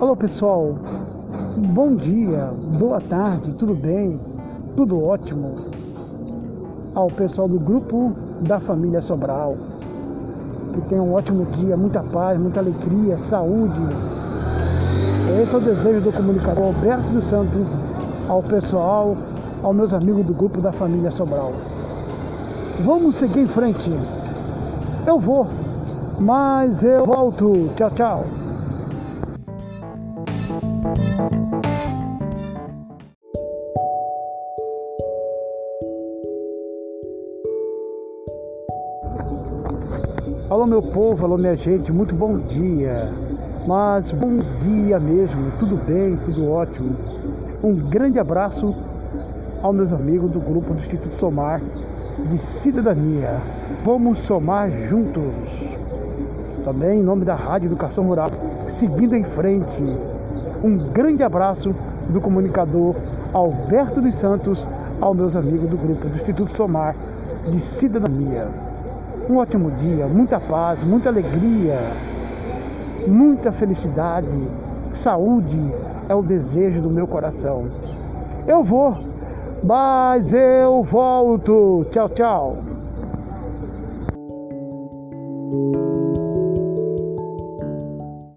Alô pessoal, bom dia, boa tarde, tudo bem? Tudo ótimo? Ao pessoal do grupo da família Sobral, que tenha um ótimo dia, muita paz, muita alegria, saúde. Esse é o desejo do comunicador Alberto dos Santos ao pessoal, aos meus amigos do grupo da família Sobral. Vamos seguir em frente. Eu vou, mas eu volto. Tchau, tchau. Alô meu povo, alô minha gente, muito bom dia. Mas bom dia mesmo, tudo bem, tudo ótimo. Um grande abraço aos meus amigos do grupo do Instituto Somar de Cidadania. Vamos somar juntos. Também em nome da Rádio Educação Rural, seguindo em frente. Um grande abraço do comunicador Alberto dos Santos aos meus amigos do grupo do Instituto Somar de Cidadania um ótimo dia, muita paz, muita alegria, muita felicidade, saúde é o desejo do meu coração. Eu vou, mas eu volto. Tchau, tchau.